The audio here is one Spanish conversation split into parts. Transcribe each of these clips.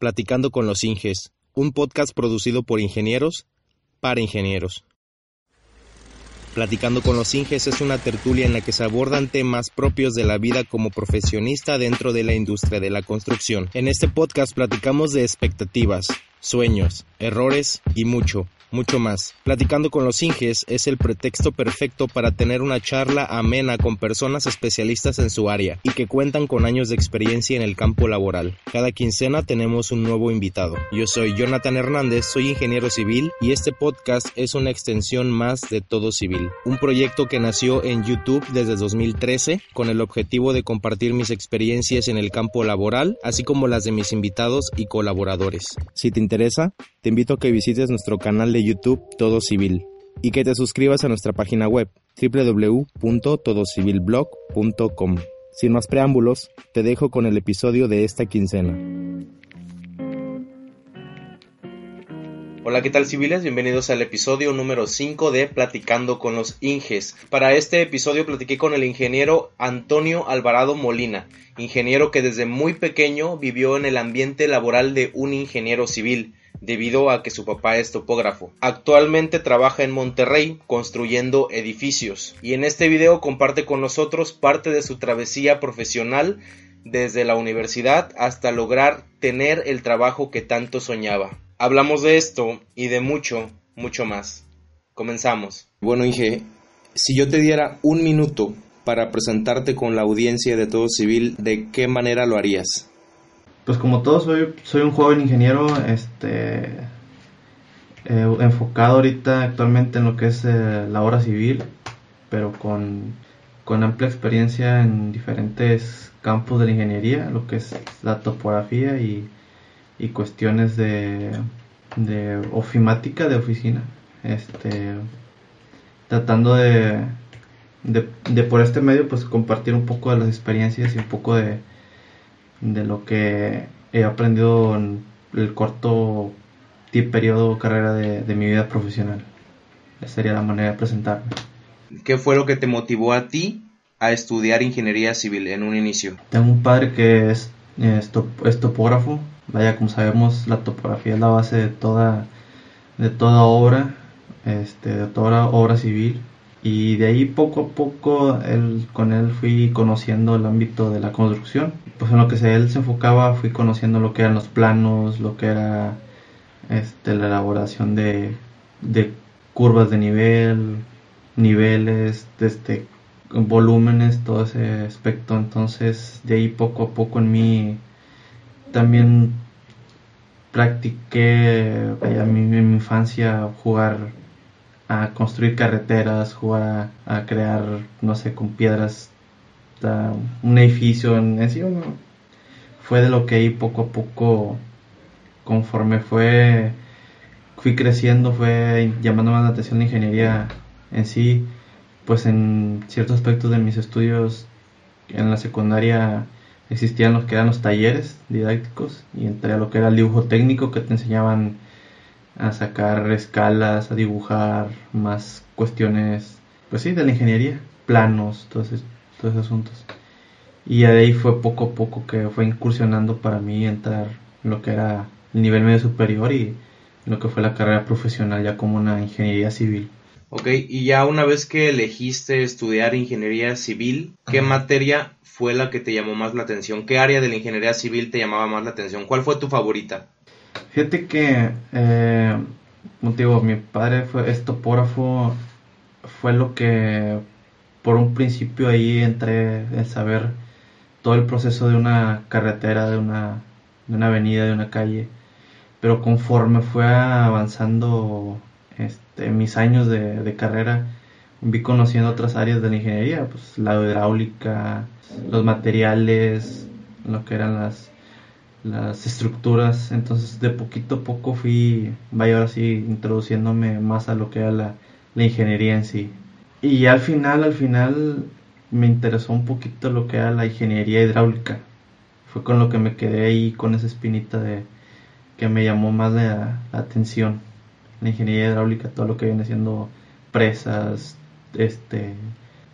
Platicando con los Inges, un podcast producido por ingenieros para ingenieros. Platicando con los Inges es una tertulia en la que se abordan temas propios de la vida como profesionista dentro de la industria de la construcción. En este podcast platicamos de expectativas, sueños, errores y mucho, mucho más. Platicando con los Inges es el pretexto perfecto para tener una charla amena con personas especialistas en su área y que cuentan con años de experiencia en el campo laboral. Cada quincena tenemos un nuevo invitado. Yo soy Jonathan Hernández, soy ingeniero civil y este podcast es una extensión más de Todo Civil, un proyecto que nació en YouTube desde 2013 con el objetivo de compartir mis experiencias en el campo laboral, así como las de mis invitados y colaboradores. Si te interesa, te invito a que visites nuestro canal de YouTube Todo Civil y que te suscribas a nuestra página web www.todocivilblog.com. Sin más preámbulos, te dejo con el episodio de esta quincena. Hola, ¿qué tal civiles? Bienvenidos al episodio número 5 de Platicando con los Inges. Para este episodio platiqué con el ingeniero Antonio Alvarado Molina, ingeniero que desde muy pequeño vivió en el ambiente laboral de un ingeniero civil debido a que su papá es topógrafo. Actualmente trabaja en Monterrey construyendo edificios y en este video comparte con nosotros parte de su travesía profesional desde la universidad hasta lograr tener el trabajo que tanto soñaba. Hablamos de esto y de mucho, mucho más. Comenzamos. Bueno, Inge, si yo te diera un minuto para presentarte con la audiencia de todo civil, ¿de qué manera lo harías? Pues como todo soy, soy un joven ingeniero este eh, enfocado ahorita actualmente en lo que es eh, la obra civil, pero con, amplia experiencia en diferentes campos de la ingeniería, lo que es la topografía y, cuestiones de, de ofimática de oficina. Este, tratando de, de, de, por este medio pues compartir un poco de las experiencias y un poco de, de lo que he aprendido en el corto periodo carrera de, mi vida profesional. Esa sería la manera de presentarme. ¿Qué fue lo que te motivó a ti a estudiar ingeniería civil en un inicio? Tengo un padre que es, es, topógrafo. Vaya, como sabemos, la topografía es la base de toda, de toda obra, este, de toda obra civil y de ahí poco a poco él, con él fui conociendo el ámbito de la construcción. Pues en lo que él se enfocaba fui conociendo lo que eran los planos, lo que era este, la elaboración de, de curvas de nivel, niveles, este, volúmenes, todo ese aspecto. Entonces de ahí poco a poco en mí también practiqué en mi infancia jugar a construir carreteras, jugar a, crear, no sé, con piedras, un edificio en, sí. Fue de lo que ahí poco a poco, conforme fue, fui creciendo, fue llamando más la atención la ingeniería en sí, pues en ciertos aspectos de mis estudios en la secundaria existían los que eran los talleres didácticos y entre lo que era el dibujo técnico que te enseñaban a sacar escalas, a dibujar más cuestiones, pues sí, de la ingeniería, planos, todos, todos esos asuntos. Y de ahí fue poco a poco que fue incursionando para mí entrar en lo que era el nivel medio superior y lo que fue la carrera profesional ya como una ingeniería civil. Ok, y ya una vez que elegiste estudiar ingeniería civil, ¿qué materia fue la que te llamó más la atención? ¿Qué área de la ingeniería civil te llamaba más la atención? ¿Cuál fue tu favorita? Fíjate que, eh, motivo, mi padre fue, es topógrafo, fue lo que por un principio ahí entré en saber todo el proceso de una carretera, de una, de una avenida, de una calle. Pero conforme fue avanzando este, mis años de, carrera, vi conociendo otras áreas de la ingeniería, pues la hidráulica, los materiales, lo que eran las las estructuras. Entonces de poquito a poco fui, vaya ahora sí, introduciéndome más a lo que era la, ingeniería en sí. Y al final, al final me interesó un poquito lo que era la ingeniería hidráulica. Fue con lo que me quedé ahí con esa espinita de que me llamó más la, atención. La ingeniería hidráulica, todo lo que viene siendo presas, este,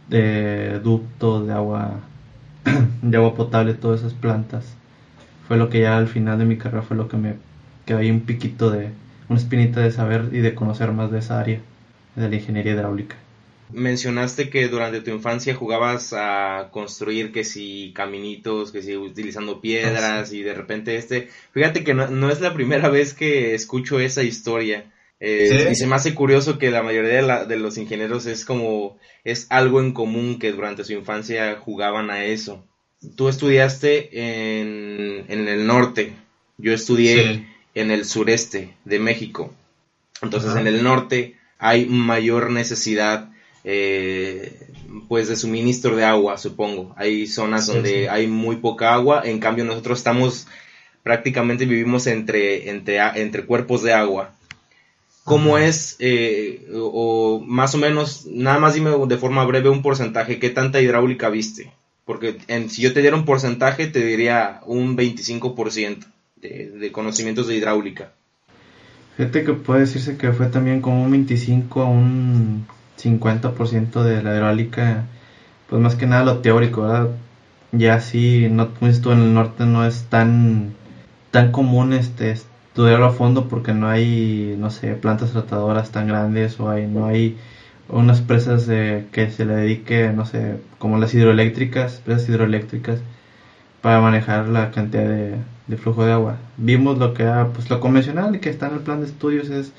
de ductos de agua, de agua potable, todas esas plantas fue lo que ya al final de mi carrera fue lo que me quedó ahí un piquito de, una espinita de saber y de conocer más de esa área de la ingeniería hidráulica. Mencionaste que durante tu infancia jugabas a construir que si caminitos, que si utilizando piedras y de repente este, fíjate que no, es la primera vez que escucho esa historia. Eh, y se me hace curioso que la mayoría de, los ingenieros es como, es algo en común que durante su infancia jugaban a eso. Tú estudiaste en, en el norte, yo estudié en el sureste de México. Entonces en el norte hay mayor necesidad eh, pues de suministro de agua, supongo. Hay zonas donde hay muy poca agua, en cambio nosotros estamos prácticamente vivimos entre, entre, entre cuerpos de agua. ¿Cómo es, eh, o, más o menos, nada más dime de forma breve un porcentaje, qué tanta hidráulica viste? Porque en, si yo te diera un porcentaje, te diría un 25% de, de conocimientos de hidráulica. Fíjate que puede decirse que fue también como un 25 a un 50% de la hidráulica, pues más que nada lo teórico, ¿verdad? Ya sí, no, esto en el norte no es tan, tan común este estudiarlo a fondo porque no hay, no sé, plantas tratadoras tan grandes o hay, no hay unas presas de, que se le dedique, no sé, como las hidroeléctricas, presas hidroeléctricas, para manejar la cantidad de, flujo de agua. Vimos lo que era, pues lo convencional que está en el plan de estudios es,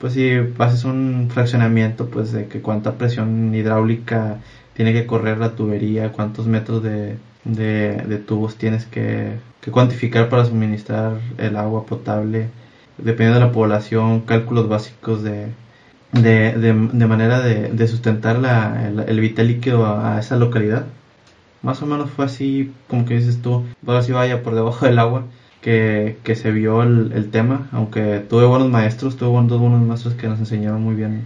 pues si haces un fraccionamiento, pues de que cuánta presión hidráulica tiene que correr la tubería, cuántos metros de, de tubos tienes que, cuantificar para suministrar el agua potable, dependiendo de la población, cálculos básicos de, de, de, manera de, sustentar la, el, vital líquido a, esa localidad. Más o menos fue así, como que dices tú, ahora sí vaya por debajo del agua, que, que se vio el, tema, aunque tuve buenos maestros, tuve dos buenos maestros que nos enseñaron muy bien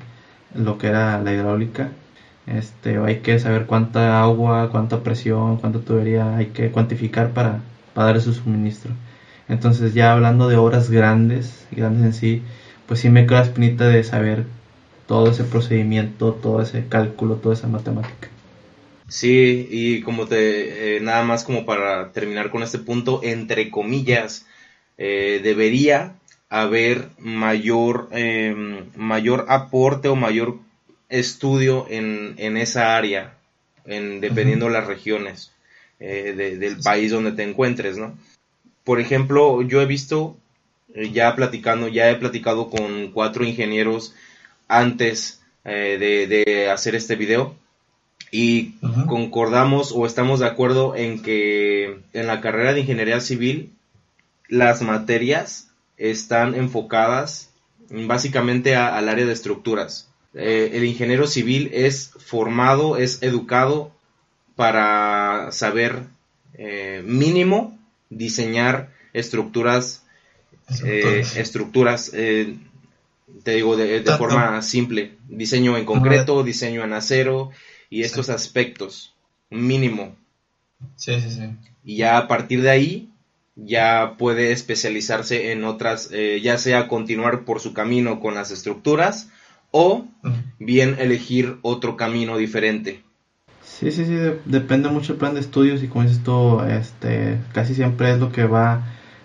lo que era la hidráulica. Este, hay que saber cuánta agua, cuánta presión, cuánta tubería hay que cuantificar para, para dar su suministro. Entonces ya hablando de obras grandes, grandes en sí, pues sí me queda la espinita de saber todo ese procedimiento, todo ese cálculo, toda esa matemática. Sí, y como te, eh, nada más como para terminar con este punto, entre comillas, eh, debería haber mayor, em, mayor aporte o mayor estudio en, en esa área, en, dependiendo de las regiones eh, del país donde te encuentres, ¿no? Por ejemplo, yo he visto, ya platicando, ya he platicado con cuatro ingenieros antes eh, de, hacer este video y concordamos o estamos de acuerdo en que en la carrera de ingeniería civil las materias están enfocadas básicamente al área de estructuras. Eh, el ingeniero civil es formado, es educado para saber eh, mínimo diseñar estructuras, estructuras, eh, te digo de, forma simple, diseño en concreto, diseño en acero y estos aspectos, mínimo. Sí, sí, sí. Y ya a partir de ahí ya puede especializarse en otras, ya sea continuar por su camino con las estructuras o bien elegir otro camino diferente. Sí, sí, sí, depende mucho el plan de estudios y como dices tú, este, casi siempre es lo que va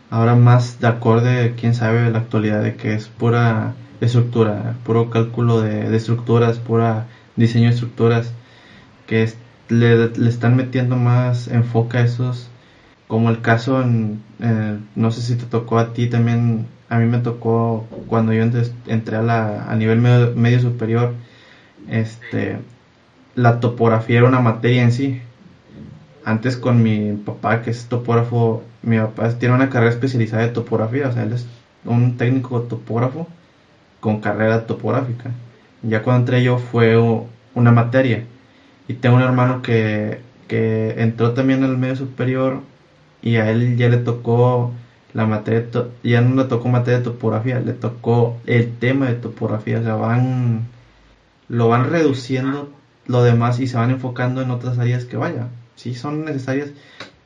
ahora más de acorde, quién sabe, la actualidad de que es pura estructura, puro cálculo de, estructuras, pura diseño de estructuras, que le, están metiendo más enfoque a esos, como el caso, en, no sé si te tocó a ti también a mí me tocó cuando yo entré a, la, a nivel medio, superior, este, la topografía era una materia en sí. Antes con mi papá, que es topógrafo, mi papá tiene una carrera especializada de topografía, o sea, él es un técnico topógrafo con carrera topográfica. Ya cuando entré yo fue una materia. Y tengo un hermano que, que entró también al medio superior y a él ya le tocó la materia, ya no le tocó materia de topografía, le tocó el tema de topografía, o sea, van, lo van reduciendo lo demás y se van enfocando en otras áreas que vaya, sí son necesarias,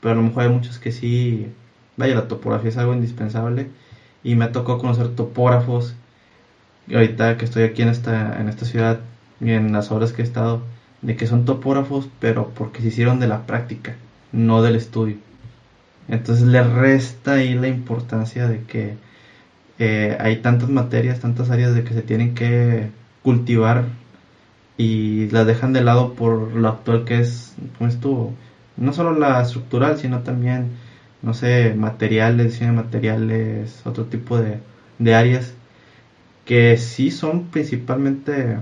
pero a lo mejor hay muchos que sí, vaya, la topografía es algo indispensable. Y me tocó conocer topógrafos, y ahorita que estoy aquí en esta, en esta ciudad y en las obras que he estado, de que son topógrafos, pero porque se hicieron de la práctica, no del estudio. Entonces le resta ahí la importancia de que eh, hay tantas materias, tantas áreas de que se tienen que cultivar y las dejan de lado por lo actual que es, como estuvo, no solo la estructural, sino también, no sé, materiales, diseño materiales, otro tipo de, de áreas que sí son principalmente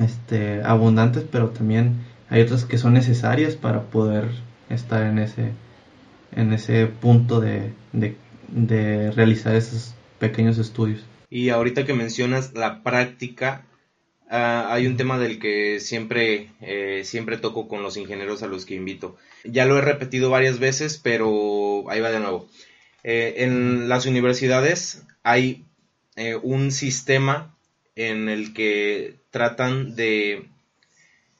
este, abundantes, pero también hay otras que son necesarias para poder estar en ese, en ese punto de, de, realizar esos pequeños estudios. Y ahorita que mencionas la práctica, ah, hay un tema del que siempre, eh, siempre toco con los ingenieros a los que invito. Ya lo he repetido varias veces, pero ahí va de nuevo. Eh, en las universidades hay eh, un sistema en el que tratan de,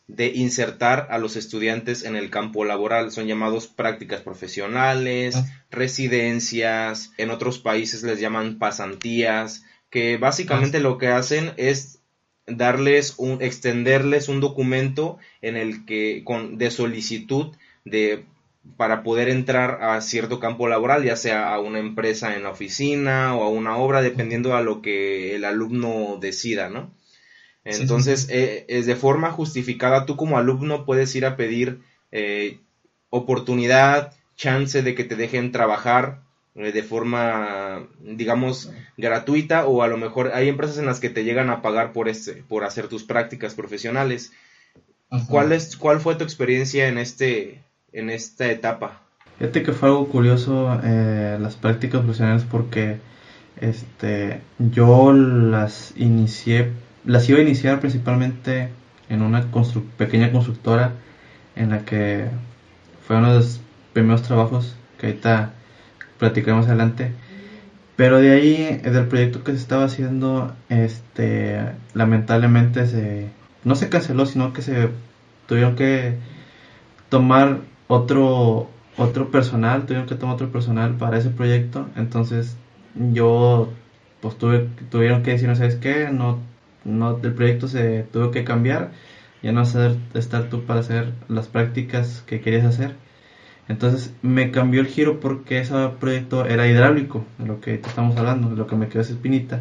de insertar a los estudiantes en el campo laboral. Son llamados prácticas profesionales, ah. residencias, en otros países les llaman pasantías, que básicamente ah. lo que hacen es darles un, extenderles un documento en el que, con, de solicitud de para poder entrar a cierto campo laboral, ya sea a una empresa en la oficina o a una obra, dependiendo a lo que el alumno decida, ¿no? Entonces, eh, es de forma justificada, tú como alumno puedes ir a pedir eh, oportunidad, chance de que te dejen trabajar eh, de forma, digamos, gratuita o a lo mejor hay empresas en las que te llegan a pagar por, este, por hacer tus prácticas profesionales. ¿Cuál, es, ¿Cuál fue tu experiencia en este, en esta etapa? Fíjate que fue algo curioso eh, las prácticas profesionales porque este yo las inicié, las iba a iniciar principalmente en una pequeña constructora en la que fue uno de los primeros trabajos que ahorita platicaremos adelante. Pero de ahí, del proyecto que se estaba haciendo, este, lamentablemente se, no se canceló, sino que se tuvieron que tomar otro, otro personal, tuvieron que tomar otro personal para ese proyecto, entonces yo, pues tuve, tuvieron que decir, ¿sabes qué? No, no, el proyecto se tuvo que cambiar, ya no vas a estar tú para hacer las prácticas que querías hacer. Entonces me cambió el giro porque ese proyecto era hidráulico, de lo que estamos hablando, de lo que me quedó esa espinita.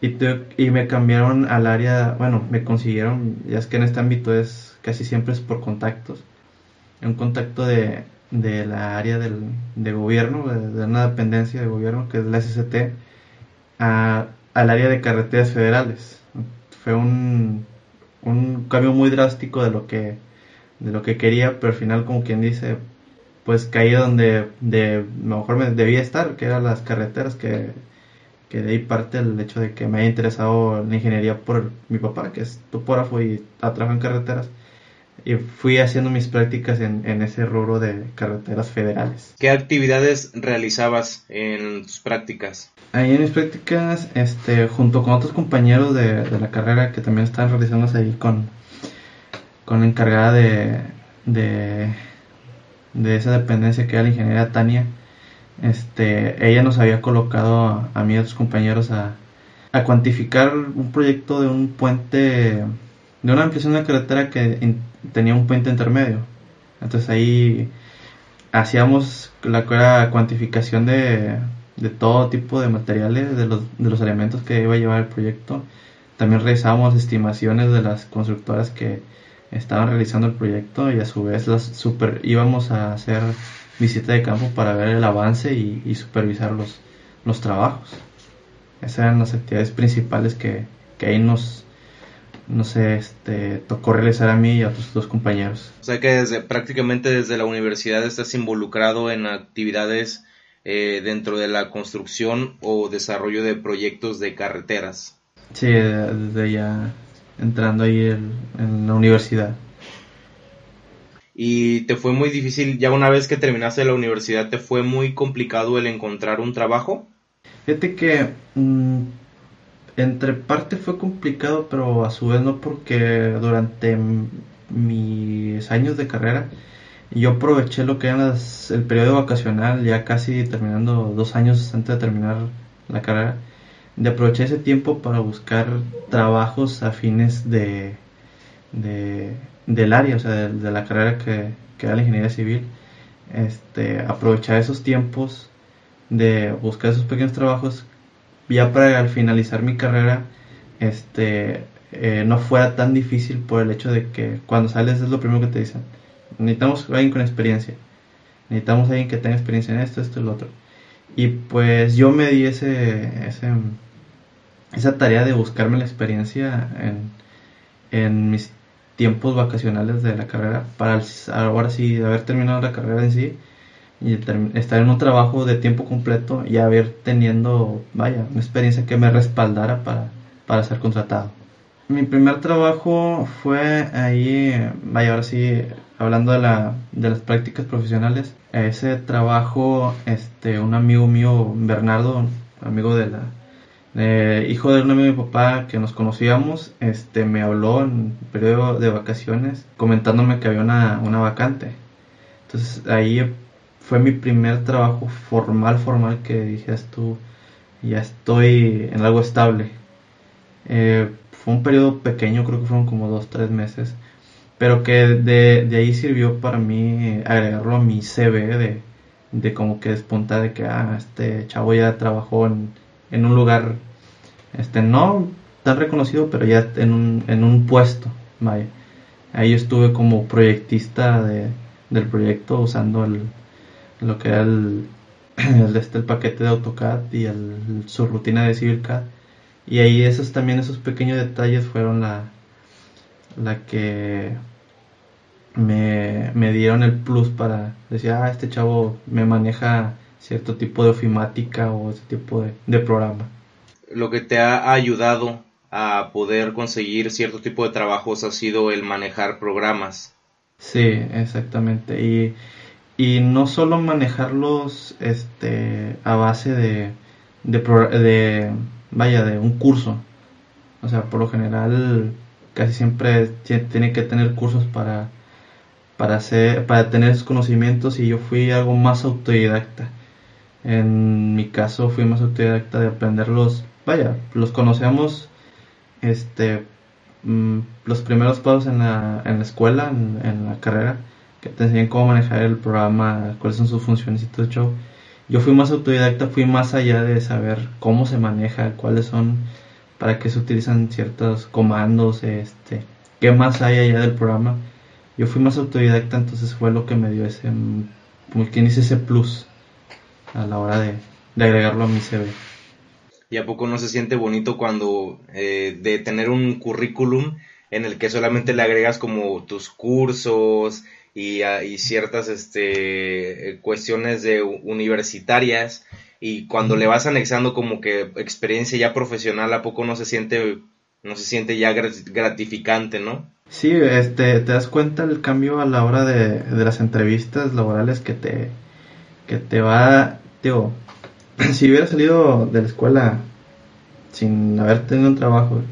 Y, y me cambiaron al área, bueno, me consiguieron, ya es que en este ámbito es casi siempre es por contactos un contacto de, de la área del, de gobierno, de, una dependencia de gobierno que es la SCT, a, al área de carreteras federales. Fue un, un cambio muy drástico de lo que de lo que quería, pero al final como quien dice, pues caí donde de mejor me debía estar, que eran las carreteras, que, que de ahí parte el hecho de que me haya interesado la ingeniería por mi papá, que es topógrafo y trabaja en carreteras y fui haciendo mis prácticas en, en, ese rubro de carreteras federales. ¿Qué actividades realizabas en tus prácticas? Ahí en mis prácticas, este, junto con otros compañeros de, de la carrera que también están realizándose ahí con, con la encargada de, de, de esa dependencia que era la ingeniera Tania, este, ella nos había colocado a, mí y a otros compañeros a, a cuantificar un proyecto de un puente de una ampliación de carretera que tenía un puente intermedio. Entonces ahí hacíamos la cuantificación de, todo tipo de materiales, de los, elementos que iba a llevar el proyecto. También realizábamos estimaciones de las constructoras que estaban realizando el proyecto y a su vez las super íbamos a hacer visita de campo para ver el avance y, supervisar los, los trabajos. Esas eran las actividades principales que, que ahí nos, no sé, este, tocó realizar a mí y a tus dos compañeros. O sea que desde, prácticamente desde la universidad estás involucrado en actividades eh, dentro de la construcción o desarrollo de proyectos de carreteras. Sí, desde ya entrando ahí en, la universidad. ¿Y te fue muy difícil, ya una vez que terminaste la universidad, te fue muy complicado el encontrar un trabajo? Fíjate que mm, entre parte fue complicado, pero a su vez no porque durante mis años de carrera yo aproveché lo que era el periodo vacacional, ya casi terminando dos años antes de terminar la carrera, de aprovechar ese tiempo para buscar trabajos afines de, de del área, o sea, de, la carrera que, que era la ingeniería civil. este, aprovechar esos tiempos de buscar esos pequeños trabajos ya para al finalizar mi carrera este eh, no fuera tan difícil por el hecho de que cuando sales es lo primero que te dicen necesitamos alguien con experiencia necesitamos alguien que tenga experiencia en esto esto y lo otro. Y pues yo me di ese, ese esa tarea de buscarme la experiencia en, en mis tiempos vacacionales de la carrera para ahora sí haber terminado la carrera en sí y estar en un trabajo de tiempo completo y haber teniendo, vaya, una experiencia que me respaldara para, para ser contratado. Mi primer trabajo fue ahí, vaya, ahora sí, hablando de, la, de las prácticas profesionales, ese trabajo, este, un amigo mío, Bernardo, amigo de la, hijo de un amigo de mi papá que nos conocíamos, este, me habló en periodo de vacaciones comentándome que había una, una vacante. Entonces ahí fue mi primer trabajo formal, formal que dije, tú ya estoy en algo estable. Eh, fue un periodo pequeño, creo que fueron como dos, tres meses, pero que de, ahí sirvió para mí agregarlo a mi CV de, de como que despuntar de que, ah, este chavo ya trabajó en, en un lugar, este, no tan reconocido, pero ya en un, en un puesto. Ahí estuve como proyectista de, del proyecto usando el, lo que era el, el, este, el paquete de AutoCAD y el, su rutina de CivilCAD. Y ahí esos también esos pequeños detalles fueron la, la que me, me dieron el plus para decir, ah, este chavo me maneja cierto tipo de ofimática o ese tipo de, de programa. Lo que te ha ayudado a poder conseguir cierto tipo de trabajos ha sido el manejar programas. Sí, exactamente. Y y no solo manejarlos este a base de, de, vaya de un curso. O sea por lo general casi siempre tiene que tener cursos para para hacer para tener esos conocimientos y yo fui algo más autodidacta. En mi caso fui más autodidacta de aprenderlos vaya los conocemos este mm, los primeros pasos en la, en la escuela en la carrera que te enseñan cómo manejar el programa, cuáles son sus funciones y todo eso. Yo fui más autodidacta, fui más allá de saber cómo se maneja, cuáles son, para qué se utilizan ciertos comandos, este, qué más hay allá del programa. Yo fui más autodidacta, entonces fue lo que me dio ese, como quien dice, ese plus a la hora de, agregarlo a mi CV. ¿Y a poco no se siente bonito cuando eh, de tener un currículum en el que solamente le agregas como tus cursos, y, ciertas este, cuestiones de universitarias y cuando le vas anexando como que experiencia ya profesional a poco no se siente no se siente ya gratificante, ¿no? Sí, este, te das cuenta el cambio a la hora de, de las entrevistas laborales que te, que te va, digo, si hubiera salido de la escuela sin haber tenido un trabajo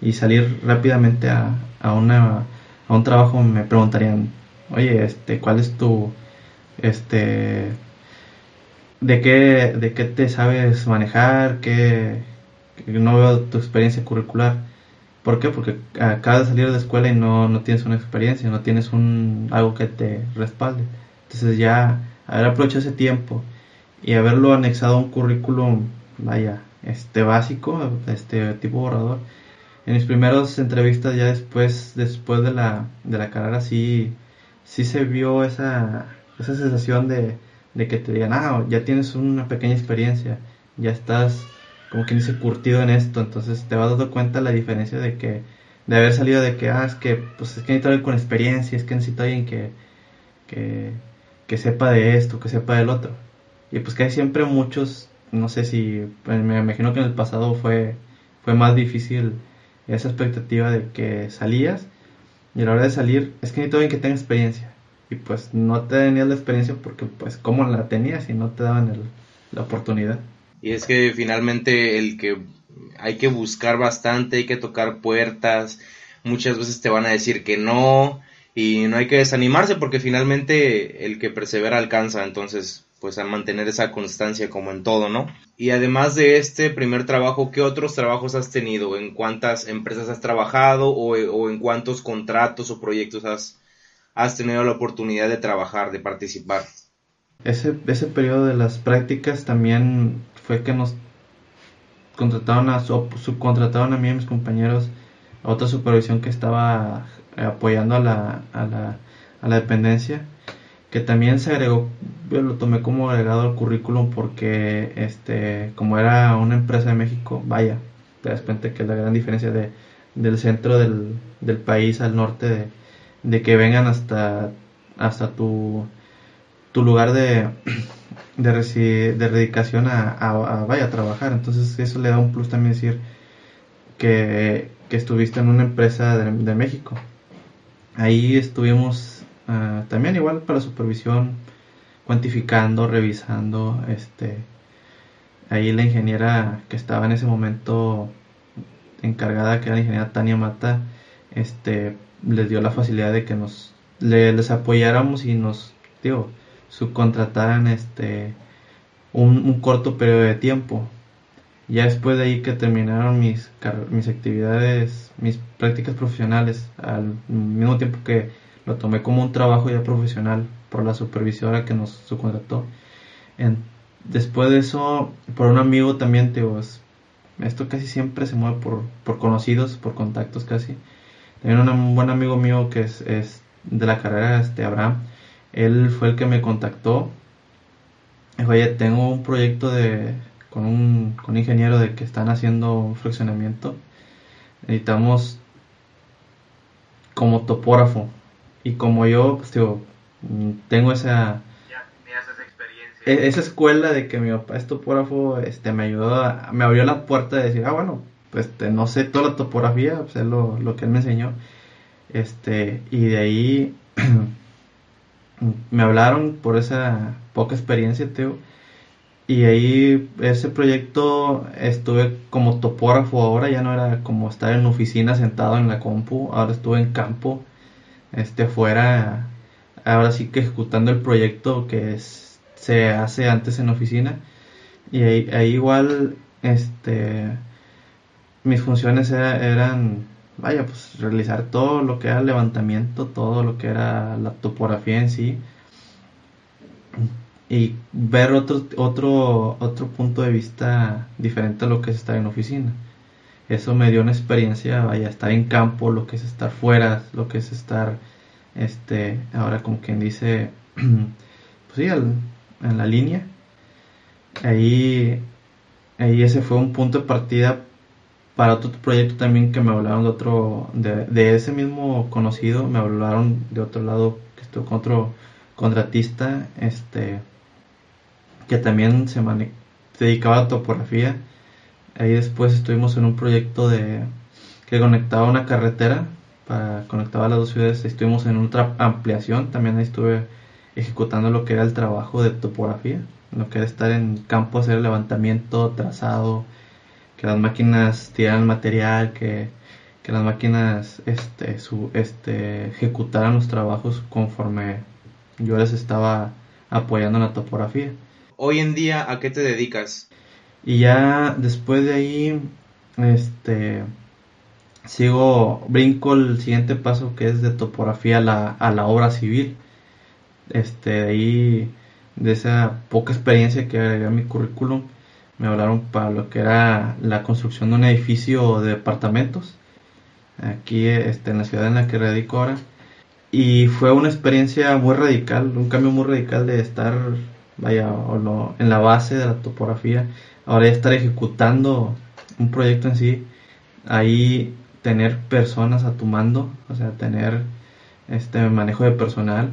y salir rápidamente a, a, una, a un trabajo me preguntarían, oye, este, ¿cuál es tu, este, de qué, de qué te sabes manejar? ¿Qué, no veo tu experiencia curricular? ¿Por qué? Porque acabas de salir de la escuela y no, no tienes una experiencia, no tienes un, algo que te respalde. Entonces ya haber aprovechado ese tiempo y haberlo anexado a un currículum, vaya, este básico, este tipo borrador. En mis primeras entrevistas ya después, después de la, de la carrera sí sí se vio esa, esa sensación de, que te digan, ah, ya tienes una pequeña experiencia, ya estás como quien dice curtido en esto, entonces te vas dando cuenta la diferencia de que, de haber salido de que, ah, es que, pues es que necesito alguien con experiencia, es que necesito alguien que, que, que sepa de esto, que sepa del otro. Y pues que hay siempre muchos, no sé si, pues, me imagino que en el pasado fue, fue más difícil esa expectativa de que salías y a la hora de salir, es que necesito alguien que tenga experiencia. Y pues no tenías la experiencia porque pues cómo la tenías y no te daban la oportunidad. Y es que finalmente el que hay que buscar bastante, hay que tocar puertas, muchas veces te van a decir que no y no hay que desanimarse porque finalmente el que persevera alcanza, entonces pues a mantener esa constancia como en todo, ¿no? Y además de este primer trabajo, ¿qué otros trabajos has tenido? ¿En cuántas empresas has trabajado o, en cuántos contratos o proyectos has, has tenido la oportunidad de trabajar, de participar? ese, ese periodo de las prácticas también fue que nos contrataron a subcontrataron a mí y a mis compañeros a otra supervisión que estaba apoyando a la, a la, a la dependencia que también se agregó yo lo tomé como agregado al currículum porque este como era una empresa de México vaya te das cuenta que la gran diferencia de, del centro del, del país al norte de, de que vengan hasta hasta tu tu lugar de, de, de dedicación a, vaya a trabajar. Entonces eso le da un plus también decir que, estuviste en una empresa de, México. Ahí estuvimos ah, también igual para supervisión, cuantificando, revisando, este, ahí la ingeniera que estaba en ese momento encargada, que era la ingeniera Tania Mata, este, les dio la facilidad de que nos les apoyáramos y nos, digo, subcontrataran este un, corto periodo de tiempo. Ya después de ahí que terminaron mis, mis actividades, mis prácticas profesionales, al mismo tiempo que lo tomé como un trabajo ya profesional por la supervisora que nos subcontrató. Después de eso, por un amigo también, te esto casi siempre se mueve por, conocidos, por contactos casi. También un buen amigo mío que es, de la carrera, este Abraham, él fue el que me contactó. Dijo, oye, tengo un proyecto de, con, un, ingeniero de que están haciendo un fraccionamiento. Necesitamos como topógrafo. Y como yo, pues digo, tengo esa... E, esa escuela de que mi papá es topógrafo, este, me ayudó, me abrió la puerta de decir, ah, bueno, pues este, no sé toda la topografía, pues es lo, lo que él me enseñó. Este, y de ahí me hablaron por esa poca experiencia, Teo. Y ahí ese proyecto estuve como topógrafo ahora, ya no era como estar en oficina sentado en la compu, ahora estuve en campo, este afuera, ahora sí que ejecutando el proyecto que se hace antes en oficina. Y ahí, igual, este, mis funciones eran vaya, pues realizar todo lo que era levantamiento, todo lo que era la topografía en sí y ver otro, otro, otro punto de vista diferente a lo que es estar en oficina. Eso me dio una experiencia, vaya, estar en campo, lo que es estar fuera, lo que es estar, este, ahora como quien dice, pues sí, en la línea. Ahí, ahí ese fue un punto de partida para otro proyecto también que me hablaron de otro, de, ese mismo conocido, me hablaron de otro lado, que estuvo con otro contratista, este, que también se, dedicaba a topografía. Ahí después estuvimos en un proyecto de que conectaba una carretera, para conectaba las dos ciudades, estuvimos en otra ampliación, también ahí estuve ejecutando lo que era el trabajo de topografía, lo que era estar en campo, hacer el levantamiento, trazado, que las máquinas tiraran material, que, las máquinas este, este, ejecutaran los trabajos conforme yo les estaba apoyando en la topografía. Hoy en día, ¿a qué te dedicas? Y ya después de ahí, este, sigo, brinco el siguiente paso que es de topografía a la, a la obra civil. Este, de ahí, de esa poca experiencia que agregué a mi currículum, me hablaron para lo que era la construcción de un edificio de departamentos aquí este, en la ciudad en la que radico ahora y fue una experiencia muy radical, un cambio muy radical de estar vaya o en la base de la topografía, ahora ya estar ejecutando un proyecto en sí, ahí tener personas a tu mando, o sea, tener este manejo de personal,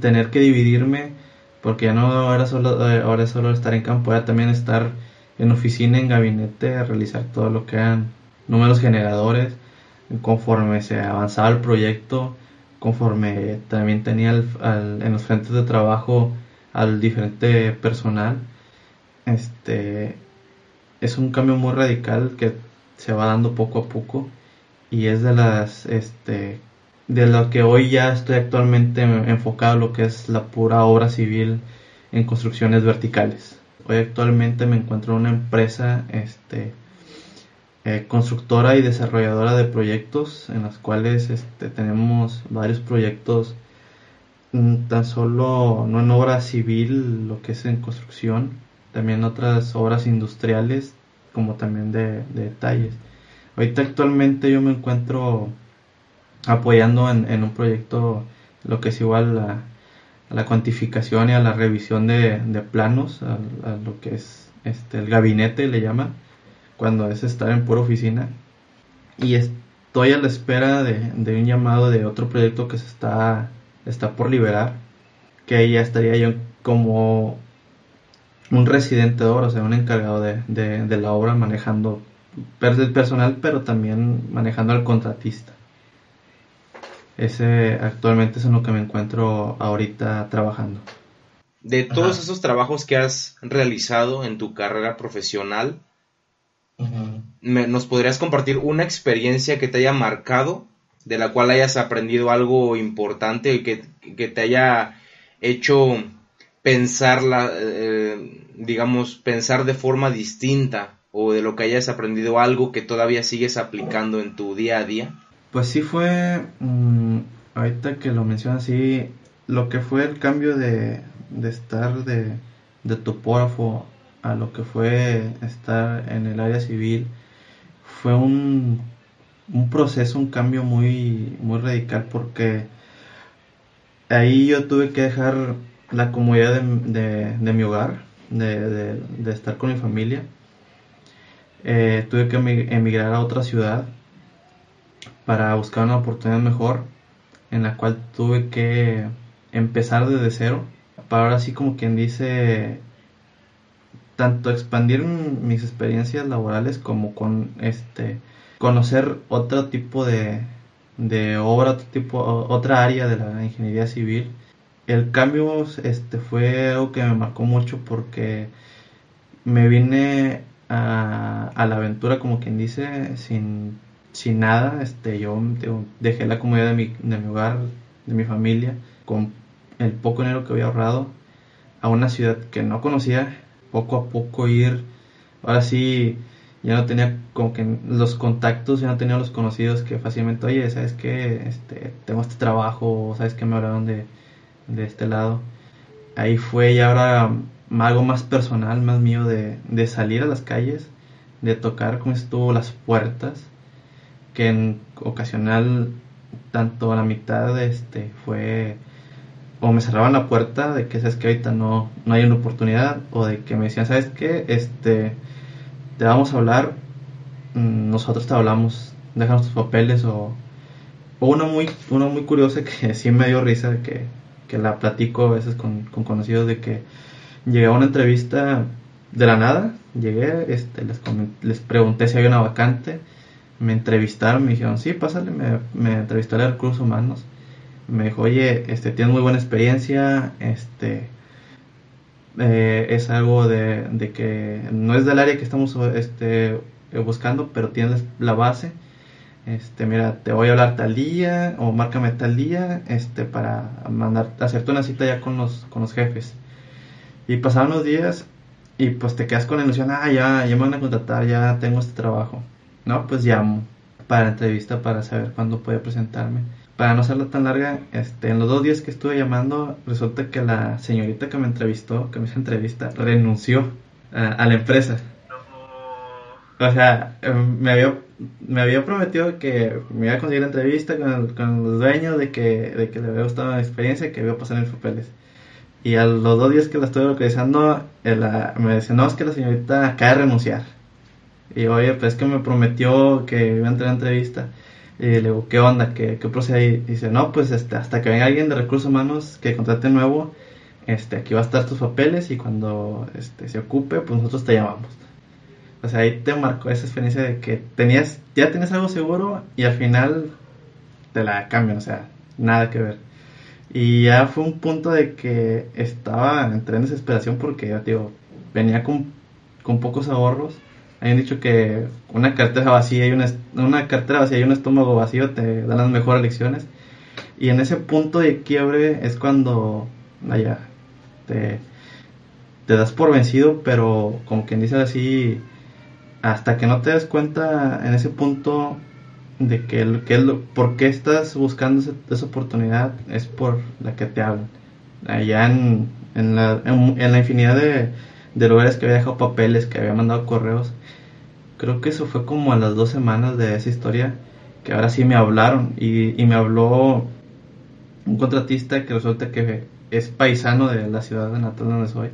tener que dividirme porque ya no era solo, eh, ahora solo estar en campo, era también estar en oficina, en gabinete, realizar todo lo que eran números generadores, conforme se avanzaba el proyecto, conforme también tenía en los frentes de trabajo al diferente personal, este es un cambio muy radical que se va dando poco a poco y es de las este de lo que hoy ya estoy actualmente enfocado lo que es la pura obra civil en construcciones verticales. Hoy actualmente me encuentro en una empresa este, eh, constructora y desarrolladora de proyectos en las cuales este, tenemos varios proyectos mm, tan solo no en obra civil, lo que es en construcción, también otras obras industriales, como también de, detalles. Ahorita actualmente yo me encuentro apoyando en, un proyecto lo que es igual a, la cuantificación y a la revisión de, planos, a, lo que es este el gabinete le llama, cuando es estar en pura oficina. Y estoy a la espera de, de un llamado de otro proyecto que se está, está por liberar, que ahí ya estaría yo como un residente de obra, o sea, un encargado de, de, la obra manejando el personal, pero también manejando al contratista. Ese actualmente es en lo que me encuentro ahorita trabajando. De todos esos trabajos que has realizado en tu carrera profesional, ¿nos podrías compartir una experiencia que te haya marcado, de la cual hayas aprendido algo importante, que, que te haya hecho pensar, la, eh, digamos, pensar de forma distinta o de lo que hayas aprendido algo que todavía sigues aplicando en tu día a día? Pues sí fue, mm, ahorita que lo mencionas, sí, lo que fue el cambio de, de estar de, de, topógrafo a lo que fue estar en el área civil fue un, un proceso, un cambio muy, muy radical porque ahí yo tuve que dejar la comodidad de, mi hogar, de, de, estar con mi familia. Eh, tuve que emigrar a otra ciudad para buscar una oportunidad mejor, en la cual tuve que empezar desde cero, para ahora sí como quien dice, tanto expandir mis experiencias laborales como con este conocer otro tipo de, de obra, otro tipo, otra área de la ingeniería civil el cambio este, fue algo que me marcó mucho porque me vine a, la aventura, como quien dice, sin, sin nada. Este, yo, dejé la comodidad de mi, de mi hogar, de mi familia, con el poco dinero que había ahorrado, a una ciudad que no conocía, poco a poco ir. Ahora sí, ya no tenía como que los contactos, ya no tenía los conocidos que fácilmente, oye, ¿sabes qué? Este, tengo este trabajo, ¿sabes qué? Me hablaron de de este lado. Ahí fue ya ahora algo más personal, más mío de, de salir a las calles, de tocar como estuvo las puertas, que en ocasional tanto a la mitad este fue o me cerraban la puerta de que sabes que ahorita no, no hay una oportunidad o de que me decían sabes que este te vamos a hablar mm, nosotros te hablamos déjanos tus papeles o, o uno muy uno muy curioso que sí me dio risa de que que la platico a veces con, conocidos de que llegué a una entrevista de la nada, llegué, este, les, les pregunté si había una vacante, me entrevistaron, me dijeron, sí, pásale, me, me entrevisté a recursos humanos, me dijo, oye, este, tienes muy buena experiencia, este, eh, es algo de, de, que no es del área que estamos este, buscando, pero tienes la base, este, mira, te voy a hablar tal día o márcame tal día, este, para mandar, hacerte una cita ya con los, con los jefes. Y pasaron los días y pues te quedas con la ilusión, ah, ya, ya me van a contratar, ya tengo este trabajo. No, pues llamo para entrevista para saber cuándo puede presentarme. Para no hacerla tan larga, este, en los dos días que estuve llamando, resulta que la señorita que me entrevistó, que me hizo entrevista, renunció a la empresa. O sea, em, me había, me había prometido que me iba a conseguir entrevista con, con los dueños, de que, de que le había gustado la experiencia, que iba a pasar en papeles. Y a los dos días que la estuve localizando, me decía, no, es que la señorita acaba de renunciar. Y oye, pues es que me prometió que iba a entrar a entrevista. Y le digo, ¿qué onda? ¿Qué, qué procede ahí? Y dice, no, pues este, hasta que venga alguien de recursos humanos que contrate nuevo, este, aquí va a estar tus papeles y cuando este, se ocupe, pues nosotros te llamamos. O sea, ahí te marcó esa experiencia de que tenías, ya tienes algo seguro y al final te la cambian, o sea, nada que ver. Y ya fue un punto de que estaba, entré en desesperación porque, ya digo, venía con, con pocos ahorros. Habían dicho que una cartera vacía y una, una cartera vacía y un estómago vacío te dan las mejores lecciones. Y en ese punto de quiebre es cuando, vaya, te, te das por vencido, pero como quien dice así, hasta que no te des cuenta en ese punto de que, el, que el, por qué estás buscando esa, oportunidad es por la que te hablan. Allá en, en, la, en, la infinidad de, de lugares que había dejado papeles, que había mandado correos, creo que eso fue como a las dos semanas de esa historia, que ahora sí me hablaron y, y me habló un contratista que resulta que es paisano de la ciudad de natal donde soy.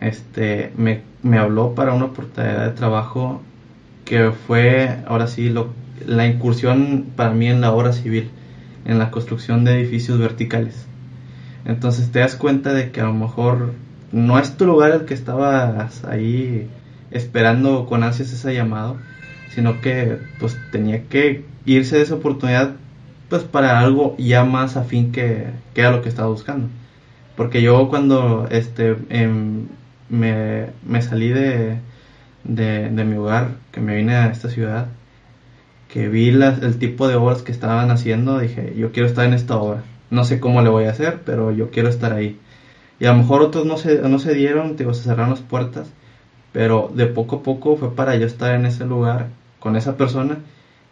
Este, me, me habló para una oportunidad de trabajo que fue ahora sí lo, la incursión para mí en la obra civil, en la construcción de edificios verticales. Entonces te das cuenta de que a lo mejor no es tu lugar el que estabas ahí esperando con ansias ese llamado, sino que pues tenía que irse de esa oportunidad pues para algo ya más afín que, que a lo que estaba buscando. Porque yo cuando este em, me, salí de, de, mi hogar, que me vine a esta ciudad, que vi el tipo de obras que estaban haciendo, dije, yo quiero estar en esta obra. No sé cómo le voy a hacer, pero yo quiero estar ahí. Y a lo mejor otros no se, no se dieron, digo, se cerraron las puertas, pero de poco a poco fue para yo estar en ese lugar con esa persona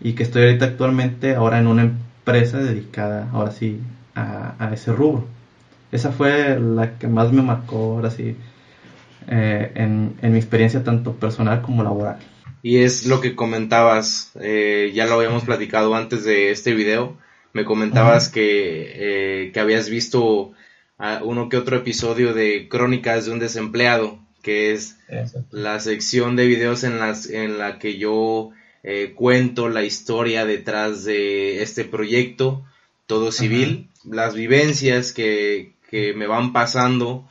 y que estoy ahorita actualmente ahora en una empresa dedicada ahora sí a ese rubro. Esa fue la que más me marcó ahora sí eh, en, en mi experiencia tanto personal como laboral. Y es lo que comentabas, eh, ya lo habíamos platicado antes de este video, me comentabas que, eh, que habías visto uno que otro episodio de Crónicas de un desempleado, que es la sección de videos en, las, en la que yo cuento la historia detrás de este proyecto, todo civil, las vivencias que, que me van pasando,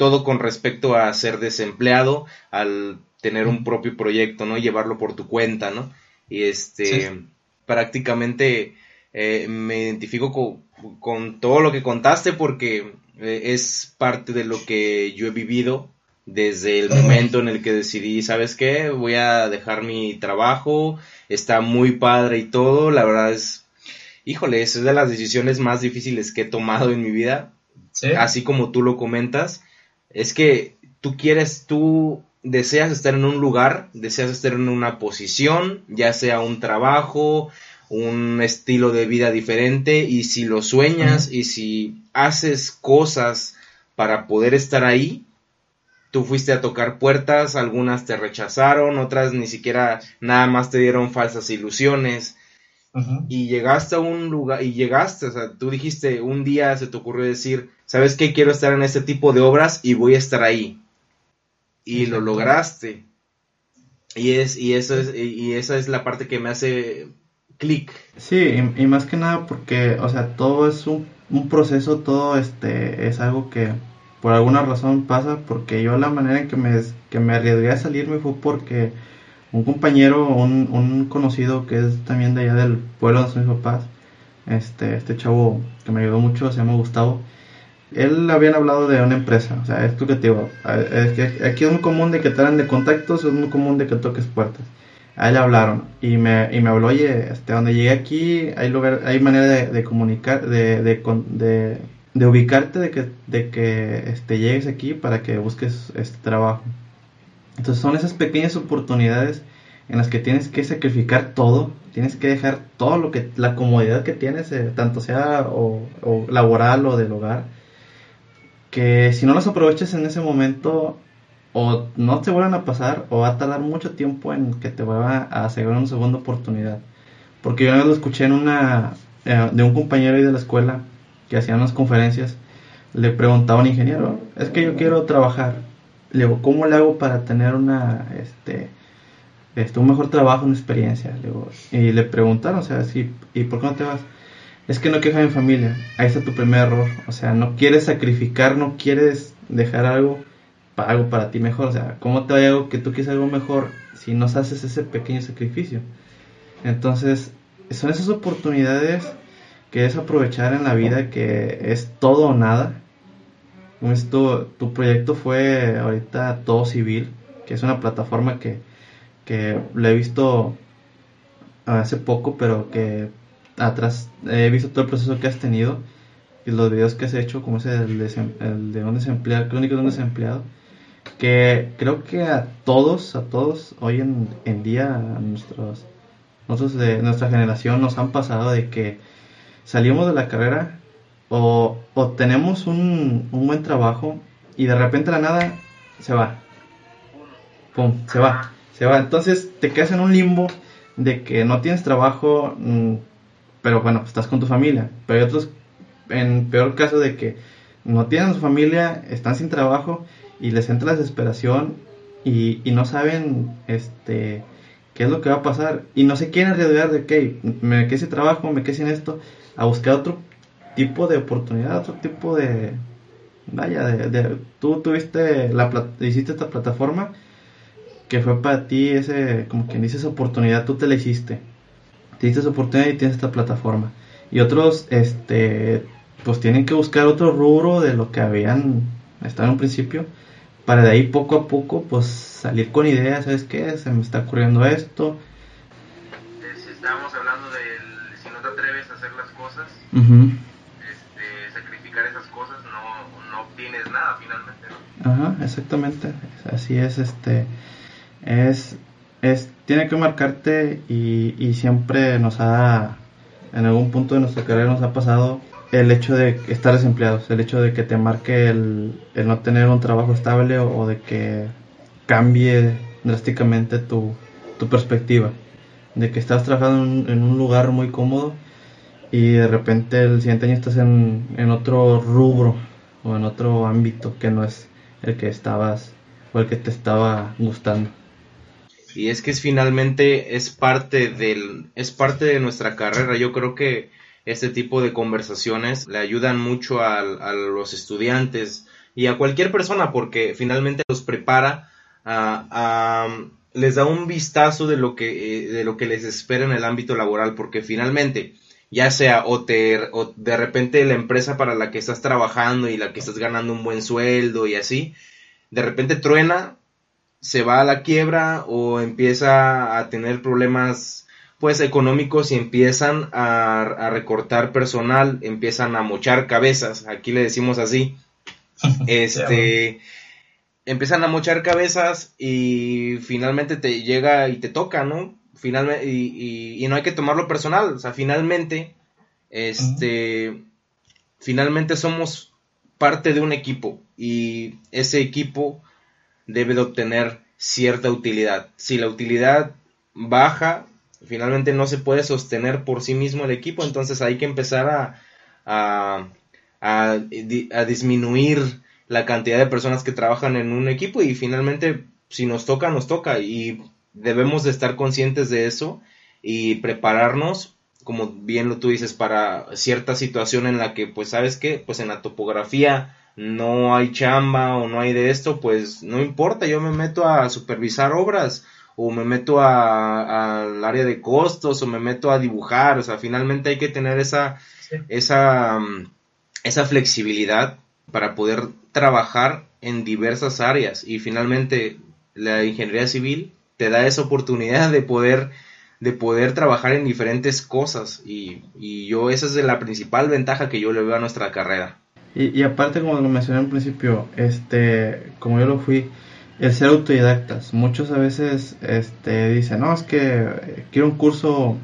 todo con respecto a ser desempleado, al tener un propio proyecto, ¿no? Llevarlo por tu cuenta, ¿no? Y este, prácticamente eh, me identifico con, con, todo lo que contaste porque eh, es parte de lo que yo he vivido desde el momento en el que decidí, ¿sabes qué? Voy a dejar mi trabajo, está muy padre y todo, la verdad es, híjole, es de las decisiones más difíciles que he tomado en mi vida, así como tú lo comentas, es que tú quieres, tú deseas estar en un lugar, deseas estar en una posición, ya sea un trabajo, un estilo de vida diferente, y si lo sueñas y si haces cosas para poder estar ahí, tú fuiste a tocar puertas, algunas te rechazaron, otras ni siquiera nada más te dieron falsas ilusiones. Y llegaste a un lugar, y llegaste, o sea, tú dijiste, un día se te ocurrió decir, ¿sabes qué? Quiero estar en este tipo de obras y voy a estar ahí y lo lograste. Y es y eso es y esa es la parte que me hace clic. Sí, y, más que nada porque, o sea, todo es un, un, proceso, todo este es algo que por alguna razón pasa porque yo la manera en que me que me arriesgué a salirme fue porque un compañero, un, un conocido que es también de allá del pueblo son mis papás, este este chavo que me ayudó mucho, se llama Gustavo él habían hablado de una empresa, o sea, es lo que te digo, es aquí es muy común de que te de contactos, es muy común de que toques puertas. A él hablaron y me, y me habló, oye, este, donde llegué aquí hay lugar, hay manera de, comunicar, de, de, de, ubicarte, de que, de que este, llegues aquí para que busques este trabajo. Entonces son esas pequeñas oportunidades en las que tienes que sacrificar todo, tienes que dejar todo lo que, la comodidad que tienes, eh, tanto sea o laboral o del hogar, que si no las aprovechas en ese momento o no te vuelvan a pasar o va a tardar mucho tiempo en que te vuelva a asegurar una segunda oportunidad. Porque yo lo escuché en una eh, de un compañero ahí de la escuela que hacía unas conferencias, le preguntaba a un ingeniero, es que yo quiero trabajar. Le digo, ¿cómo le hago para tener una este, este un mejor trabajo, una experiencia? y le preguntaron, o sea, sí, ¿y por qué no te vas? Es que no quejas en familia. Ahí está tu primer error. O sea, no quieres sacrificar, no quieres dejar algo para algo para ti mejor. O sea, ¿cómo te va algo que tú quieres algo mejor si no haces ese pequeño sacrificio? Entonces, son esas oportunidades que es aprovechar en la vida que es todo o nada. Esto, tu proyecto fue ahorita todo civil, que es una plataforma que, que le he visto hace poco, pero que atrás he visto todo el proceso que has tenido y los videos que has hecho, como ese el de, un desempleado, crónico de un desempleado, que creo que a todos, a todos hoy en, en día, a nuestros, nosotros de nuestra generación nos han pasado de que salimos de la carrera o, o tenemos un, un buen trabajo y de repente la nada se va. Pum, se va, se va. Entonces te quedas en un limbo de que no tienes trabajo, mm, pero bueno, estás con tu familia. Pero hay otros, en peor caso de que no tienen su familia, están sin trabajo y les entra la desesperación y, y no saben este qué es lo que va a pasar y no se quieren arriesgar de que me quedé sin trabajo, me quedé sin esto, a buscar otro tipo de oportunidad, otro tipo de vaya, de, tú tuviste la hiciste esta plataforma que fue para ti ese como quien dice esa oportunidad, tú te la hiciste. Diste esa oportunidad y tienes esta plataforma. Y otros este pues tienen que buscar otro rubro de lo que habían estado en un principio para de ahí poco a poco pues salir con ideas, ¿sabes qué? Se me está ocurriendo esto. Estábamos hablando del si no te atreves a hacer las cosas, este, sacrificar esas cosas, no, no obtienes nada finalmente. Ajá, exactamente, así es, este, es, es, tiene que marcarte y, y siempre nos ha, en algún punto de nuestra carrera nos ha pasado el hecho de estar desempleados, el hecho de que te marque el, no tener un trabajo estable o, de que cambie drásticamente tu, perspectiva, de que estás trabajando en un, lugar muy cómodo y de repente el siguiente año estás en, en otro rubro o en otro ámbito que no es el que estabas o el que te estaba gustando. Y es que es finalmente es parte del es parte de nuestra carrera. Yo creo que este tipo de conversaciones le ayudan mucho a, los estudiantes y a cualquier persona porque finalmente los prepara a, les da un vistazo de lo que eh, de lo que les espera en el ámbito laboral porque finalmente ya sea o, te, o de repente la empresa para la que estás trabajando y la que estás ganando un buen sueldo y así de repente truena se va a la quiebra o empieza a tener problemas pues económicos y empiezan a, recortar personal, empiezan a mochar cabezas, aquí le decimos así, este, empiezan a mochar cabezas y finalmente te llega y te toca, ¿no? Finalmente, y, y, no hay que tomarlo personal, o sea, finalmente, este, finalmente somos parte de un equipo y ese equipo debe de obtener cierta utilidad. Si la utilidad baja, finalmente no se puede sostener por sí mismo el equipo, entonces hay que empezar a, a, disminuir la cantidad de personas que trabajan en un equipo y finalmente si nos toca, nos toca y debemos de estar conscientes de eso y prepararnos, como bien lo tú dices, para cierta situación en la que, pues, ¿sabes qué? Pues en la topografía no hay chamba o no hay de esto, pues no importa, yo me meto a supervisar obras o me meto al área de costos o me meto a dibujar, o sea, finalmente hay que tener esa, esa, mm, esa flexibilidad para poder trabajar en diversas áreas. Y finalmente la ingeniería civil te da esa oportunidad de poder de poder trabajar en diferentes cosas. Y, y yo esa es la principal ventaja que yo le veo a nuestra carrera. Y, y aparte como lo mencioné al principio, este, como yo lo fui, el ser autodidactas. Muchos a veces este, dicen, no, es que quiero un curso,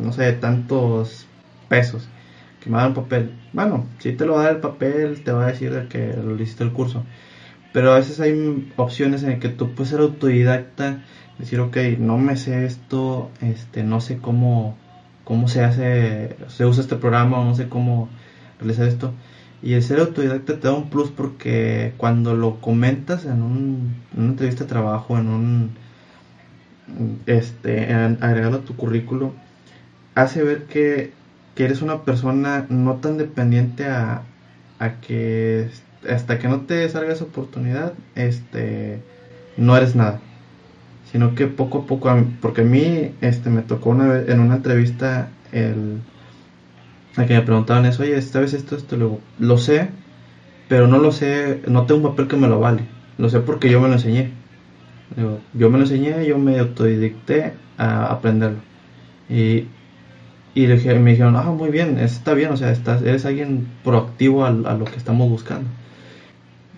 no sé, de tantos pesos, que me dan papel. Bueno, si te lo va a dar el papel, te va a decir que lo hiciste el curso. Pero a veces hay opciones en las que tú puedes ser autodidacta, decir, ok, no me sé esto, este, no sé cómo, cómo se hace, se usa este programa, no sé cómo realizar esto y el ser autodidacta te da un plus porque cuando lo comentas en, un, una entrevista de trabajo, en un este, en, agregado a tu currículo, hace ver que, eres una persona no tan dependiente a, a, que hasta que no te salga esa oportunidad, este, no eres nada. Sino que poco a poco, porque a mí este, me tocó una vez en una entrevista el a que me preguntaban eso, oye, ¿sabes esto? Esto luego, lo sé, pero no lo sé, no tengo un papel que me lo vale. Lo sé porque yo me lo enseñé. yo me lo enseñé, yo me autodidicté a aprenderlo. Y, y me dijeron, ah, muy bien, está bien, o sea, estás, eres alguien proactivo a, lo que estamos buscando.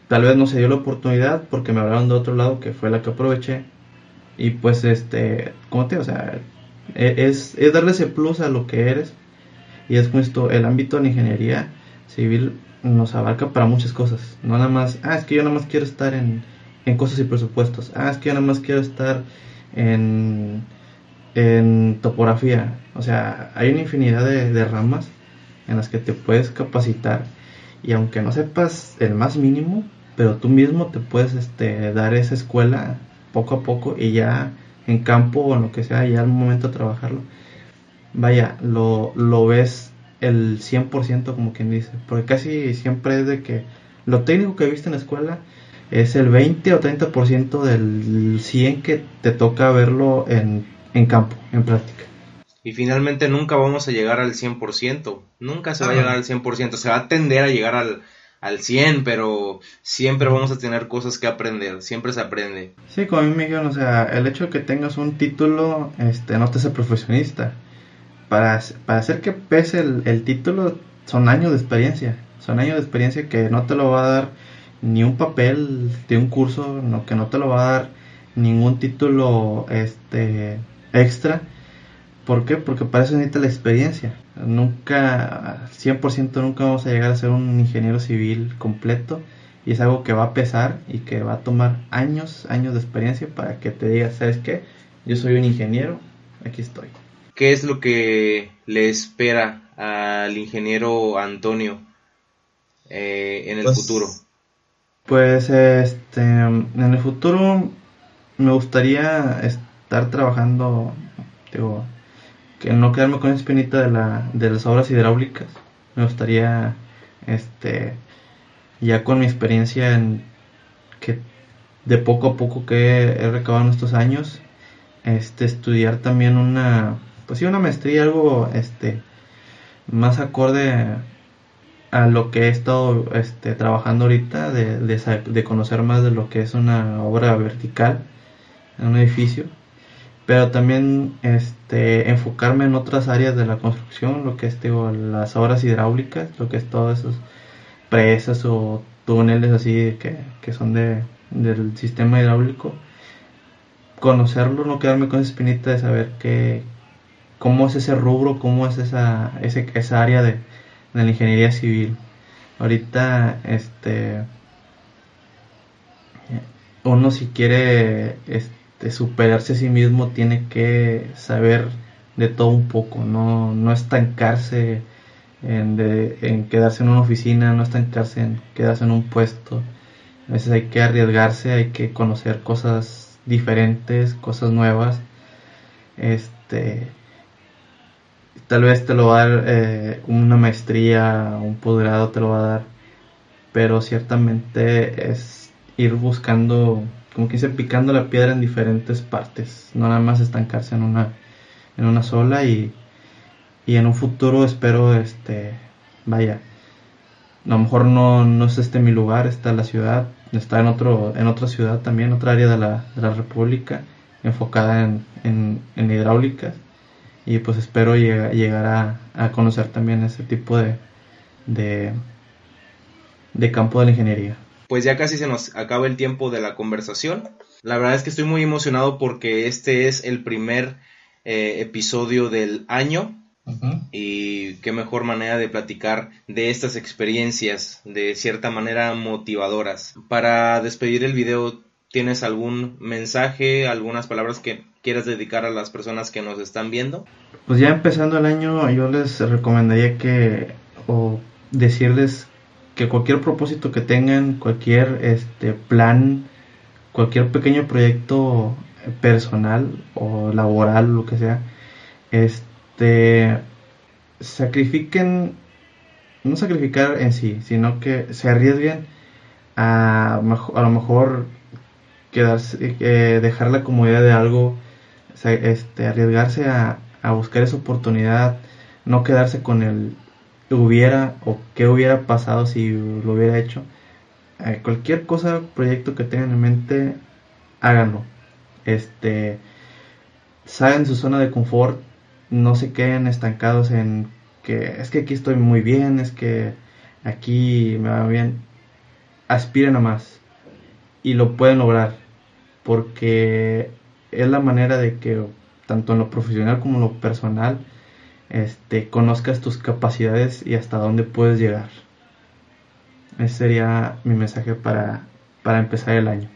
Tal vez no se dio la oportunidad porque me hablaron de otro lado que fue la que aproveché. Y pues, este, como te o sea, E, es, es darle ese plus a lo que eres y es justo el ámbito de la ingeniería civil nos abarca para muchas cosas. No nada más, ah, es que yo nada más quiero estar en, en cosas y presupuestos. Ah, es que yo nada más quiero estar en, en topografía. O sea, hay una infinidad de, ramas en las que te puedes capacitar y aunque no sepas el más mínimo, pero tú mismo te puedes este, dar esa escuela poco a poco y ya en campo o en lo que sea, ya al momento de trabajarlo, vaya, lo, lo ves el 100% como quien dice, porque casi siempre es de que lo técnico que viste en la escuela es el 20 o 30% del 100 que te toca verlo en, en campo, en práctica. Y finalmente nunca vamos a llegar al 100%, nunca se va a llegar al 100%, se va a tender a llegar al, al 100, pero siempre vamos a tener cosas que aprender, siempre se aprende. Sí, como a mí me dijeron, o sea, el hecho de que tengas un título este, no te hace profesionista. Para, hacer que pese el, el título son años de experiencia, son años de experiencia que no te lo va a dar ni un papel de un curso, no, que no te lo va a dar ningún título este extra. ¿Por qué? Porque para eso necesita la experiencia. Nunca, 100% nunca vamos a llegar a ser un ingeniero civil completo y es algo que va a pesar y que va a tomar años, años de experiencia para que te digas, ¿sabes qué? Yo soy un ingeniero, aquí estoy. ¿Qué es lo que le espera al ingeniero Antonio eh, en el pues, futuro? Pues este, en el futuro me gustaría estar trabajando, digo, que no quedarme con esa espinita de, la, de las obras hidráulicas. Me gustaría, este, ya con mi experiencia en que de poco a poco que he recabado en estos años, este, estudiar también una, pues sí, una maestría, algo, este, más acorde a lo que he estado este, trabajando ahorita, de, de, conocer más de lo que es una obra vertical en un edificio, pero también este, enfocarme en otras áreas de la construcción, lo que es digo, las obras hidráulicas, lo que es todos esos presas o túneles así que, que son de, del sistema hidráulico, conocerlo, no quedarme con esa espinita de saber que, cómo es ese rubro, cómo es esa, ese, esa área de de la ingeniería civil. Ahorita, este, uno si quiere este, superarse a sí mismo tiene que saber de todo un poco, no, no estancarse en, en quedarse en una oficina, no estancarse en quedarse en un puesto. A veces hay que arriesgarse, hay que conocer cosas diferentes, cosas nuevas. Este, tal vez te lo va a dar eh, una maestría, un posgrado te lo va a dar, pero ciertamente es ir buscando, como que dice, picando la piedra en diferentes partes, no nada más estancarse en una, en una sola y, y en un futuro espero, este, vaya, a lo mejor no, no es este mi lugar, está la ciudad, está en otro, en otra ciudad también, otra área de la, de la república, enfocada en, en, en hidráulicas y pues espero llegar a, conocer también ese tipo de, de, campo de la ingeniería. Pues ya casi se nos acaba el tiempo de la conversación. La verdad es que estoy muy emocionado porque este es el primer eh, episodio del año y qué mejor manera de platicar de estas experiencias de cierta manera motivadoras. Para despedir el video, ¿tienes algún mensaje, algunas palabras que quieras dedicar a las personas que nos están viendo? Pues ya empezando el año, yo les recomendaría que, o decirles que cualquier propósito que tengan, cualquier este plan, cualquier pequeño proyecto personal o laboral, lo que sea, este sacrifiquen, no sacrificar en sí, sino que se arriesguen a, a lo mejor quedarse, eh, dejar la comodidad de algo este, arriesgarse a, buscar esa oportunidad, no quedarse con el hubiera o qué hubiera pasado si lo hubiera hecho. Eh, cualquier cosa, proyecto que tengan en mente, háganlo. Este, salgan su zona de confort, no se queden estancados en que es que aquí estoy muy bien, es que aquí me va bien. Aspiren a más y lo pueden lograr porque es la manera de que tanto en lo profesional como en lo personal, este, conozcas tus capacidades y hasta dónde puedes llegar. Ese sería mi mensaje para, para empezar el año.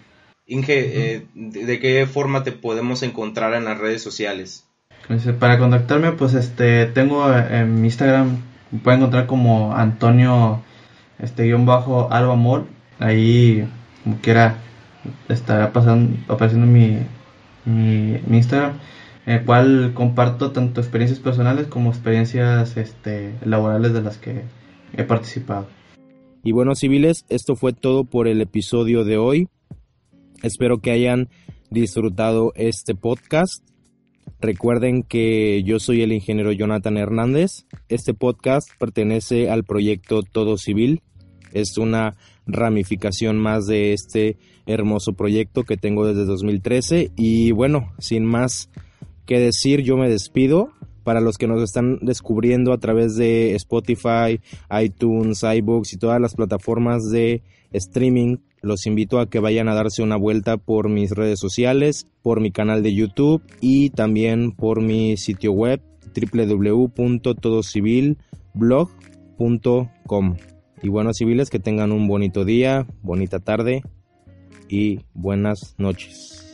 Inge, eh, ¿de qué forma te podemos encontrar en las redes sociales? Para contactarme, pues este tengo en mi Instagram, me pueden encontrar como Antonio este guion bajo Alba Amor, ahí como quiera estará pasando, apareciendo mi, mi, Instagram, en el cual comparto tanto experiencias personales como experiencias este, laborales de las que he participado. Y bueno, civiles, esto fue todo por el episodio de hoy. Espero que hayan disfrutado este podcast. Recuerden que yo soy el ingeniero Jonathan Hernández. Este podcast pertenece al proyecto Todo Civil. Es una ramificación más de este hermoso proyecto que tengo desde 2013. Y bueno, sin más que decir, yo me despido. Para los que nos están descubriendo a través de Spotify, iTunes, iBooks y todas las plataformas de streaming, los invito a que vayan a darse una vuelta por mis redes sociales, por mi canal de YouTube y también por mi sitio web www.todocivilblog.com. Y buenos civiles que tengan un bonito día, bonita tarde y buenas noches.